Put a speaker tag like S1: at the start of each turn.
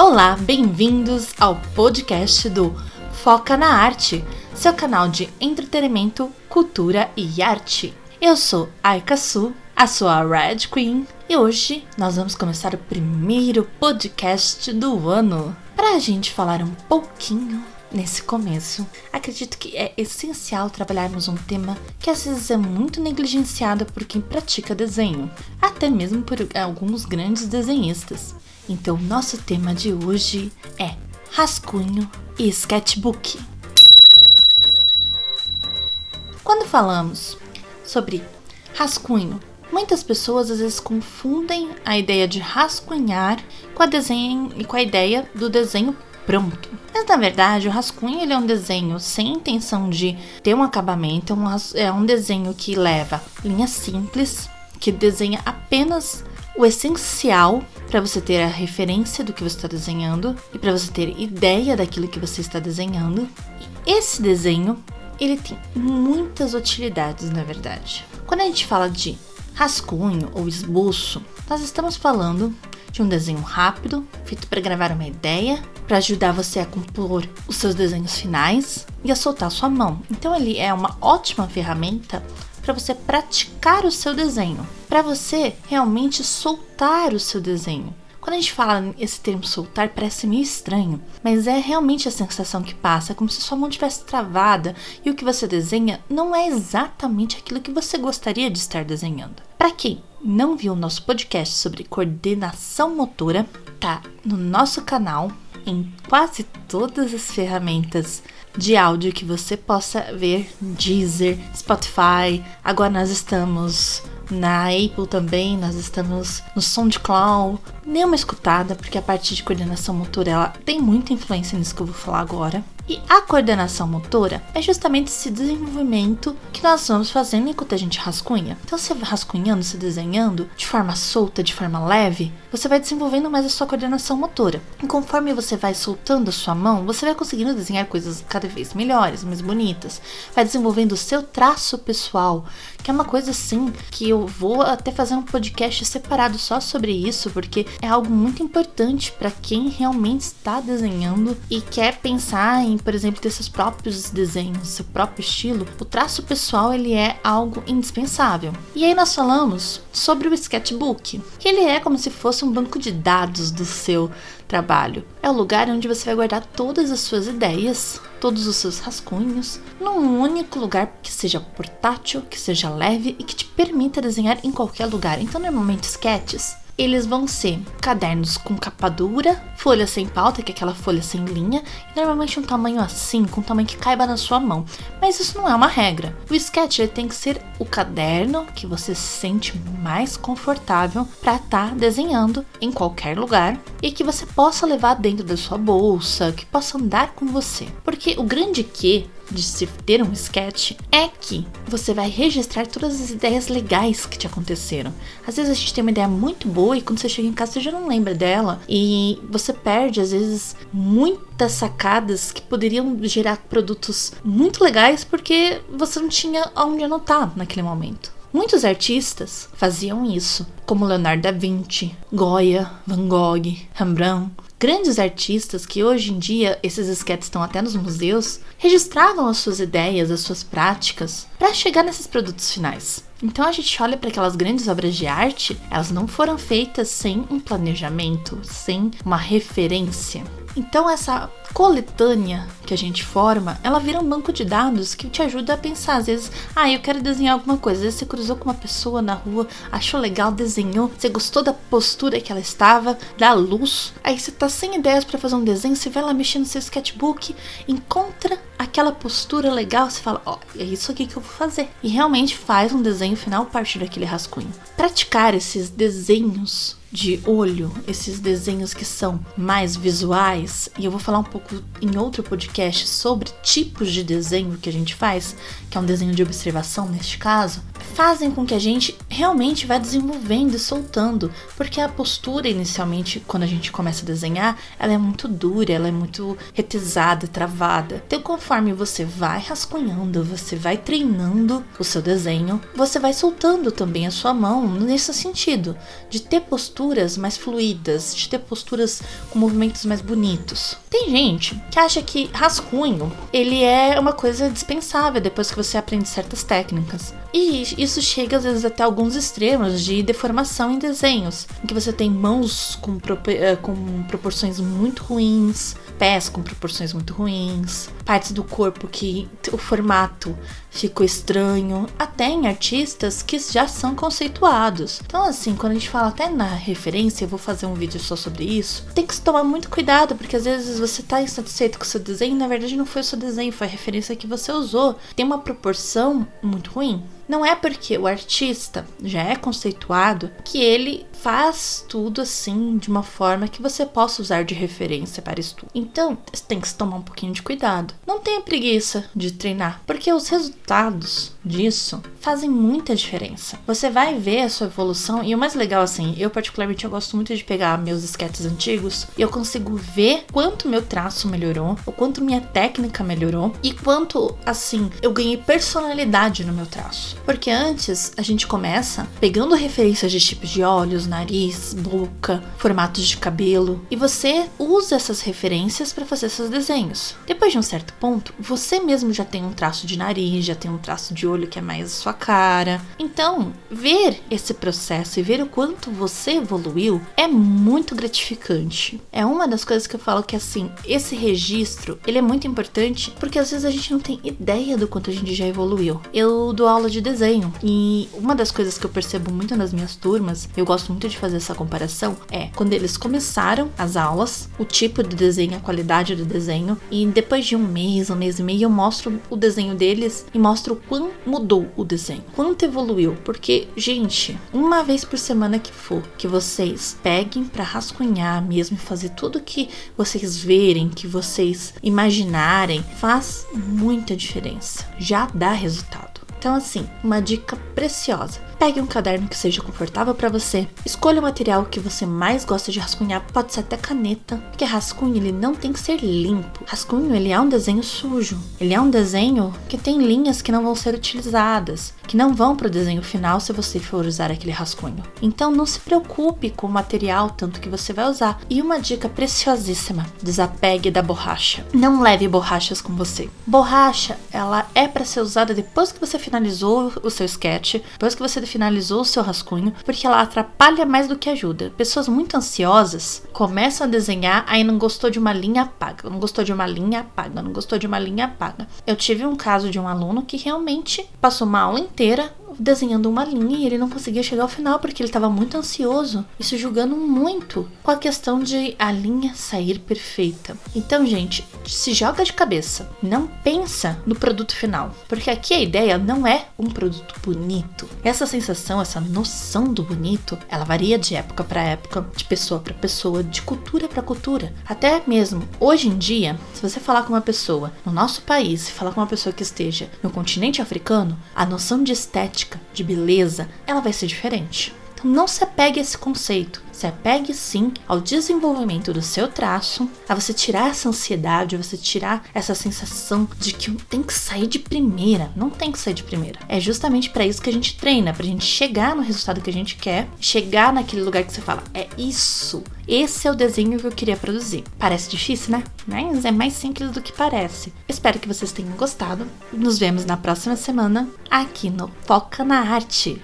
S1: Olá, bem-vindos ao podcast do Foca na Arte, seu canal de entretenimento, cultura e arte. Eu sou Aika Su, a sua Red Queen, e hoje nós vamos começar o primeiro podcast do ano para a gente falar um pouquinho Nesse começo, acredito que é essencial trabalharmos um tema que às vezes é muito negligenciado por quem pratica desenho, até mesmo por alguns grandes desenhistas. Então, nosso tema de hoje é rascunho e sketchbook. Quando falamos sobre rascunho, muitas pessoas às vezes confundem a ideia de rascunhar com a, desenho, com a ideia do desenho pronto. Mas na verdade, o rascunho ele é um desenho sem intenção de ter um acabamento, é um, é um desenho que leva linhas simples, que desenha apenas o essencial para você ter a referência do que você está desenhando e para você ter ideia daquilo que você está desenhando. E esse desenho ele tem muitas utilidades, na verdade. Quando a gente fala de rascunho ou esboço, nós estamos falando de um desenho rápido, feito para gravar uma ideia, para ajudar você a compor os seus desenhos finais e a soltar sua mão. Então ele é uma ótima ferramenta para você praticar o seu desenho, para você realmente soltar o seu desenho. Quando a gente fala esse termo soltar, parece meio estranho, mas é realmente a sensação que passa, é como se sua mão tivesse travada e o que você desenha não é exatamente aquilo que você gostaria de estar desenhando. Para quem não viu o nosso podcast sobre coordenação motora, tá no nosso canal em quase todas as ferramentas de áudio que você possa ver, Deezer, Spotify. Agora nós estamos na Apple também, nós estamos no SoundCloud. Dê uma escutada, porque a parte de coordenação motora ela tem muita influência nisso que eu vou falar agora. E a coordenação motora é justamente esse desenvolvimento que nós vamos fazendo enquanto a gente rascunha. Então, você rascunhando, se desenhando de forma solta, de forma leve, você vai desenvolvendo mais a sua coordenação motora. E conforme você vai soltando a sua mão, você vai conseguindo desenhar coisas cada vez melhores, mais bonitas. Vai desenvolvendo o seu traço pessoal, que é uma coisa assim que eu vou até fazer um podcast separado só sobre isso, porque é algo muito importante para quem realmente está desenhando e quer pensar em por exemplo, ter seus próprios desenhos, seu próprio estilo, o traço pessoal ele é algo indispensável. E aí nós falamos sobre o sketchbook, que ele é como se fosse um banco de dados do seu trabalho. É o lugar onde você vai guardar todas as suas ideias, todos os seus rascunhos, num único lugar que seja portátil, que seja leve e que te permita desenhar em qualquer lugar. Então, normalmente sketches eles vão ser cadernos com capa dura, folha sem pauta, que é aquela folha sem linha, e normalmente um tamanho assim, com um tamanho que caiba na sua mão. Mas isso não é uma regra. O sketch tem que ser o caderno que você se sente mais confortável para estar tá desenhando em qualquer lugar e que você possa levar dentro da sua bolsa, que possa andar com você. Porque o grande que de se ter um sketch é que você vai registrar todas as ideias legais que te aconteceram. Às vezes a gente tem uma ideia muito boa e quando você chega em casa você já não lembra dela e você perde às vezes muitas sacadas que poderiam gerar produtos muito legais porque você não tinha onde anotar naquele momento. Muitos artistas faziam isso, como Leonardo da Vinci, Goya, Van Gogh, Rembrandt, Grandes artistas que hoje em dia esses esquetes estão até nos museus registravam as suas ideias, as suas práticas para chegar nesses produtos finais. Então a gente olha para aquelas grandes obras de arte, elas não foram feitas sem um planejamento, sem uma referência. Então essa coletânea que a gente forma, ela vira um banco de dados que te ajuda a pensar. Às vezes, ah, eu quero desenhar alguma coisa. Às vezes você cruzou com uma pessoa na rua, achou legal, desenhou, você gostou da postura que ela estava, da luz. Aí você tá sem ideias para fazer um desenho, você vai lá mexer no seu sketchbook, encontra aquela postura legal, você fala, ó, oh, é isso aqui que eu vou fazer. E realmente faz um desenho final a partir daquele rascunho. Praticar esses desenhos de olho, esses desenhos que são mais visuais, e eu vou falar um pouco em outro podcast sobre tipos de desenho que a gente faz, que é um desenho de observação neste caso, fazem com que a gente realmente vá desenvolvendo e soltando, porque a postura inicialmente, quando a gente começa a desenhar, ela é muito dura, ela é muito retesada, travada. Então, conforme você vai rascunhando, você vai treinando o seu desenho, você vai soltando também a sua mão nesse sentido, de ter posturas mais fluídas, de ter posturas com movimentos mais bonitos. Tem gente que acha que rascunho, ele é uma coisa dispensável depois que você aprende certas técnicas. E isso chega às vezes até alguns extremos de deformação em desenhos, em que você tem mãos com, eh, com proporções muito ruins, pés com proporções muito ruins, partes do corpo que o formato ficou estranho, até em artistas que já são conceituados. Então, assim, quando a gente fala até na referência, eu vou fazer um vídeo só sobre isso, tem que tomar muito cuidado, porque às vezes você tá insatisfeito com o seu desenho, e na verdade não foi o seu desenho, foi a referência que você usou. Tem uma proporção muito ruim. Não é porque o artista já é conceituado que ele faz tudo assim de uma forma que você possa usar de referência para estudo. Então, tem que se tomar um pouquinho de cuidado. Não tenha preguiça de treinar, porque os resultados disso fazem muita diferença. Você vai ver a sua evolução e o mais legal assim, eu particularmente eu gosto muito de pegar meus sketches antigos e eu consigo ver quanto meu traço melhorou, o quanto minha técnica melhorou e quanto assim eu ganhei personalidade no meu traço. Porque antes a gente começa pegando referências de tipos de olhos, nariz, boca, formatos de cabelo e você usa essas referências para fazer seus desenhos. Depois de um certo ponto, você mesmo já tem um traço de nariz, já tem um traço de olho que é mais a sua cara. Então, ver esse processo e ver o quanto você evoluiu é muito gratificante. É uma das coisas que eu falo que assim, esse registro, ele é muito importante porque às vezes a gente não tem ideia do quanto a gente já evoluiu. Eu dou aula de desenho e uma das coisas que eu percebo muito nas minhas turmas, eu gosto muito de fazer essa comparação, é quando eles começaram as aulas, o tipo de desenho, a qualidade do desenho, e depois de um mês, um mês e meio, eu mostro o desenho deles e mostro quão mudou o desenho, quanto evoluiu. Porque, gente, uma vez por semana que for, que vocês peguem para rascunhar mesmo e fazer tudo que vocês verem, que vocês imaginarem, faz muita diferença. Já dá resultado. Então, assim, uma dica preciosa. Pegue um caderno que seja confortável para você. Escolha o material que você mais gosta de rascunhar, pode ser até caneta, porque rascunho ele não tem que ser limpo. Rascunho ele é um desenho sujo. Ele é um desenho que tem linhas que não vão ser utilizadas, que não vão para o desenho final se você for usar aquele rascunho. Então não se preocupe com o material tanto que você vai usar. E uma dica preciosíssima: desapegue da borracha. Não leve borrachas com você. Borracha, ela é para ser usada depois que você finalizou o seu sketch, depois que você finalizou o seu rascunho, porque ela atrapalha mais do que ajuda. Pessoas muito ansiosas começam a desenhar, aí não gostou de uma linha, apaga. Não gostou de uma linha, apaga. Não gostou de uma linha, apaga. Eu tive um caso de um aluno que realmente passou uma aula inteira desenhando uma linha e ele não conseguia chegar ao final porque ele estava muito ansioso e se julgando muito com a questão de a linha sair perfeita. Então, gente, se joga de cabeça, não pensa no produto final, porque aqui a ideia não é um produto bonito. Essa sensação, essa noção do bonito, ela varia de época para época, de pessoa para pessoa, de cultura para cultura. Até mesmo hoje em dia, se você falar com uma pessoa no nosso país, falar com uma pessoa que esteja no continente africano, a noção de estética estética, de beleza, ela vai ser diferente. Então não se apegue a esse conceito. Se apegue sim ao desenvolvimento do seu traço, a você tirar essa ansiedade, a você tirar essa sensação de que tem que sair de primeira. Não tem que sair de primeira. É justamente para isso que a gente treina, pra gente chegar no resultado que a gente quer, chegar naquele lugar que você fala, é isso. Esse é o desenho que eu queria produzir. Parece difícil, né? Mas é mais simples do que parece. Espero que vocês tenham gostado. Nos vemos na próxima semana aqui no Foca na Arte.